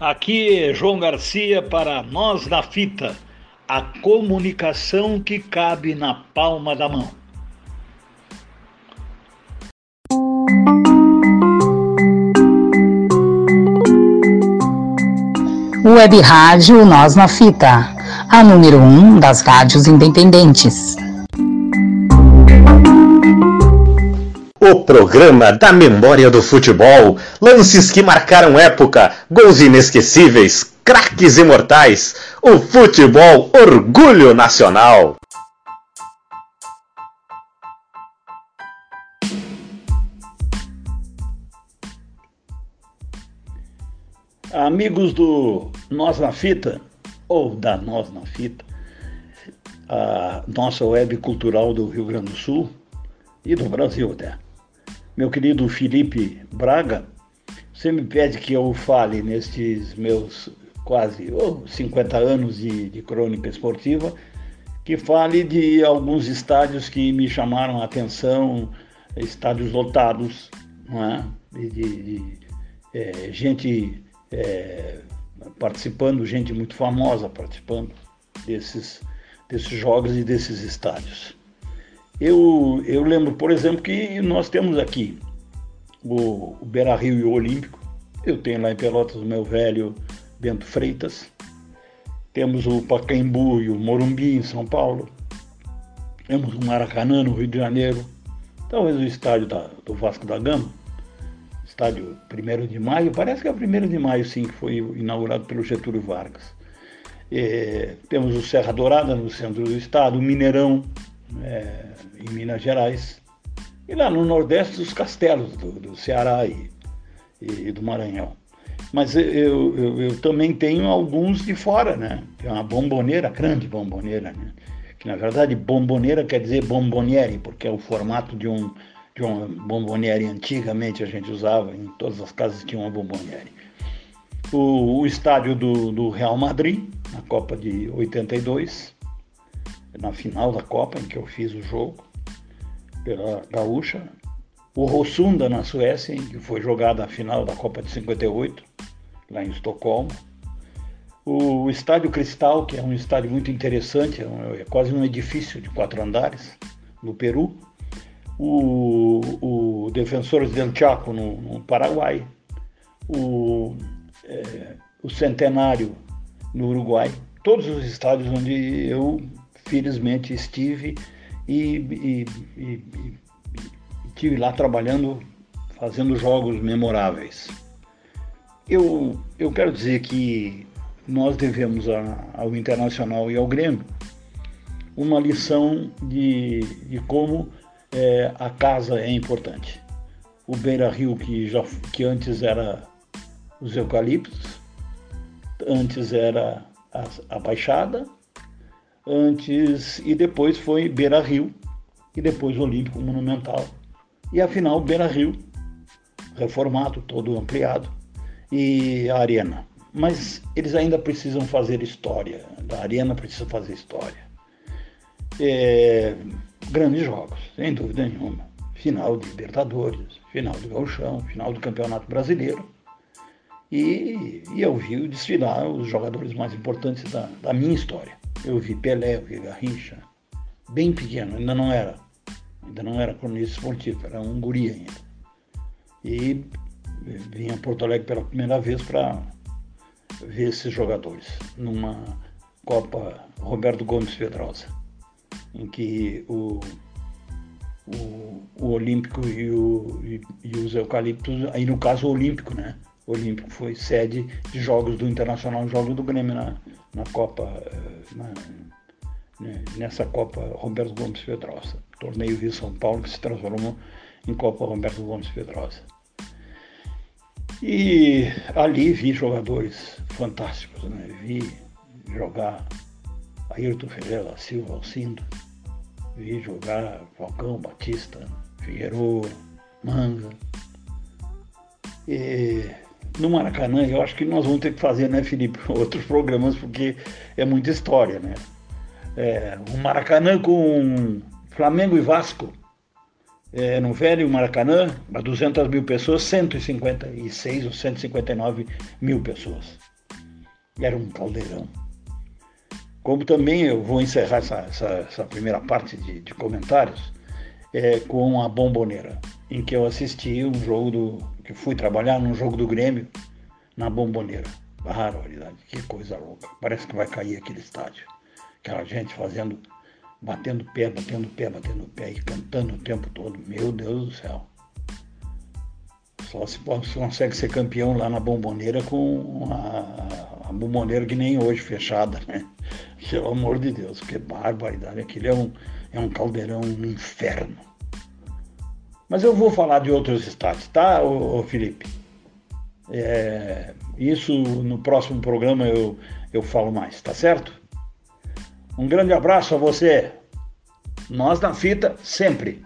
Aqui é João Garcia para Nós na Fita, a comunicação que cabe na palma da mão. Web Rádio Nós na Fita, a número 1 um das rádios independentes. O programa da memória do futebol, lances que marcaram época, gols inesquecíveis, craques imortais, o futebol orgulho nacional. Amigos do Nós na Fita, ou da Nós na Fita, a nossa web cultural do Rio Grande do Sul e do Brasil até. Meu querido Felipe Braga, você me pede que eu fale nestes meus quase oh, 50 anos de, de crônica esportiva, que fale de alguns estádios que me chamaram a atenção, estádios lotados, é? de, de, de é, gente é, participando, gente muito famosa participando desses, desses jogos e desses estádios. Eu, eu lembro, por exemplo, que nós temos aqui o, o Beira Rio e o Olímpico. Eu tenho lá em Pelotas o meu velho Bento Freitas. Temos o Pacaembu e o Morumbi em São Paulo. Temos o Maracanã no Rio de Janeiro. Talvez o estádio da, do Vasco da Gama. Estádio 1 de maio. Parece que é o 1 de maio, sim, que foi inaugurado pelo Getúlio Vargas. É, temos o Serra Dourada no centro do estado, o Mineirão é, em Minas Gerais. E lá no Nordeste, os castelos do, do Ceará e, e, do Maranhão. Mas eu, eu, eu, também tenho alguns de fora, né? Tem uma bomboneira, grande bomboneira, né? Que na verdade bomboneira quer dizer bomboniere, porque é o formato de um de uma bomboniere antigamente a gente usava, em todas as casas tinha uma bomboniere. O, o estádio do, do Real Madrid, na Copa de 82, na final da Copa, em que eu fiz o jogo, pela Gaúcha. O Rossunda, na Suécia, em que foi jogada a final da Copa de 58, lá em Estocolmo. O Estádio Cristal, que é um estádio muito interessante, é, um, é quase um edifício de quatro andares, no Peru. O, o Defensores del Chaco, no, no Paraguai. O, é, o Centenário, no Uruguai. Todos os estádios onde eu felizmente estive e, e, e, e lá trabalhando, fazendo jogos memoráveis. Eu, eu quero dizer que nós devemos a, ao Internacional e ao Grêmio uma lição de, de como é, a casa é importante. O Beira Rio, que, já, que antes era os eucaliptos, antes era a, a Baixada, antes e depois foi Beira Rio e depois Olímpico Monumental. E afinal Beira Rio, reformado, todo ampliado, e a Arena. Mas eles ainda precisam fazer história, a Arena precisa fazer história. É, grandes jogos, sem dúvida nenhuma. Final de Libertadores, final do Gauchão, final do Campeonato Brasileiro. E, e eu vi desfilar os jogadores mais importantes da, da minha história. Eu vi Pelé, eu vi Garrincha, bem pequeno, ainda não era, ainda não era cronista esportivo, era um guri ainda. E vim a Porto Alegre pela primeira vez para ver esses jogadores, numa Copa Roberto Gomes Pedrosa, em que o, o, o Olímpico e, o, e, e os Eucaliptos, aí no caso o Olímpico, né? O Olímpico foi sede de jogos do Internacional, jogos do Grêmio na, na Copa, eh, na, né, nessa Copa Roberto Gomes Pedrosa, torneio Rio São Paulo que se transformou em Copa Roberto Gomes Pedrosa. E ali vi jogadores fantásticos, né? vi jogar Ayrton Ferreira Silva, Alcindo, vi jogar Falcão, Batista, Figueiredo, Manga. E no Maracanã, eu acho que nós vamos ter que fazer, né, Felipe, outros programas, porque é muita história, né? É, o Maracanã com Flamengo e Vasco é, no velho Maracanã, para 200 mil pessoas, 156 ou 159 mil pessoas. Era um caldeirão. Como também eu vou encerrar essa, essa, essa primeira parte de, de comentários é, com a Bomboneira, em que eu assisti um jogo do. Que fui trabalhar num jogo do Grêmio na Bomboneira. Barbaridade, que coisa louca. Parece que vai cair aquele estádio. Aquela gente fazendo, batendo pé, batendo pé, batendo pé e cantando o tempo todo. Meu Deus do céu. Só se consegue ser campeão lá na bomboneira com a, a bomboneira que nem hoje fechada, né? Pelo amor de Deus, que barbaridade. Aquilo é um, é um caldeirão, um inferno. Mas eu vou falar de outros estados, tá, ô, ô Felipe? É, isso no próximo programa eu, eu falo mais, tá certo? Um grande abraço a você. Nós na fita sempre.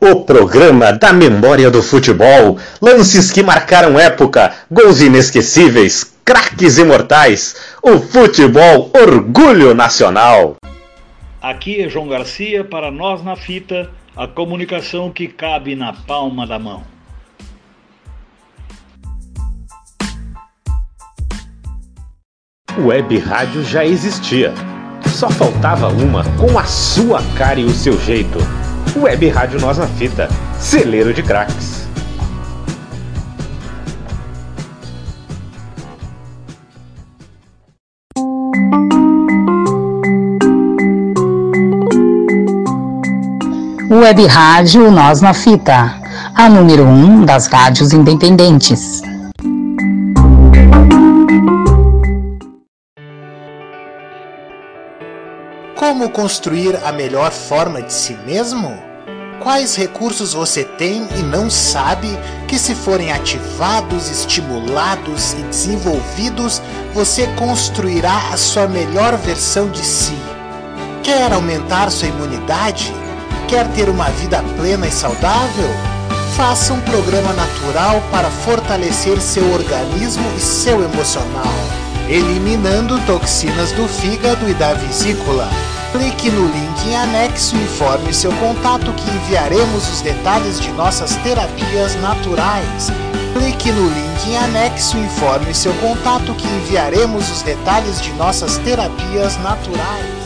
O programa da memória do futebol, lances que marcaram época, gols inesquecíveis, craques imortais, o futebol orgulho nacional. Aqui é João Garcia para nós na fita, a comunicação que cabe na palma da mão. Web rádio já existia. Só faltava uma com a sua cara e o seu jeito. Web Rádio Nós na Fita, celeiro de craques. Web Rádio Nós na Fita, a número 1 um das rádios independentes. Como construir a melhor forma de si mesmo? Quais recursos você tem e não sabe que, se forem ativados, estimulados e desenvolvidos, você construirá a sua melhor versão de si? Quer aumentar sua imunidade? Quer ter uma vida plena e saudável? Faça um programa natural para fortalecer seu organismo e seu emocional, eliminando toxinas do fígado e da vesícula Clique no link em anexo e informe seu contato que enviaremos os detalhes de nossas terapias naturais. Clique no link em anexo e informe seu contato que enviaremos os detalhes de nossas terapias naturais.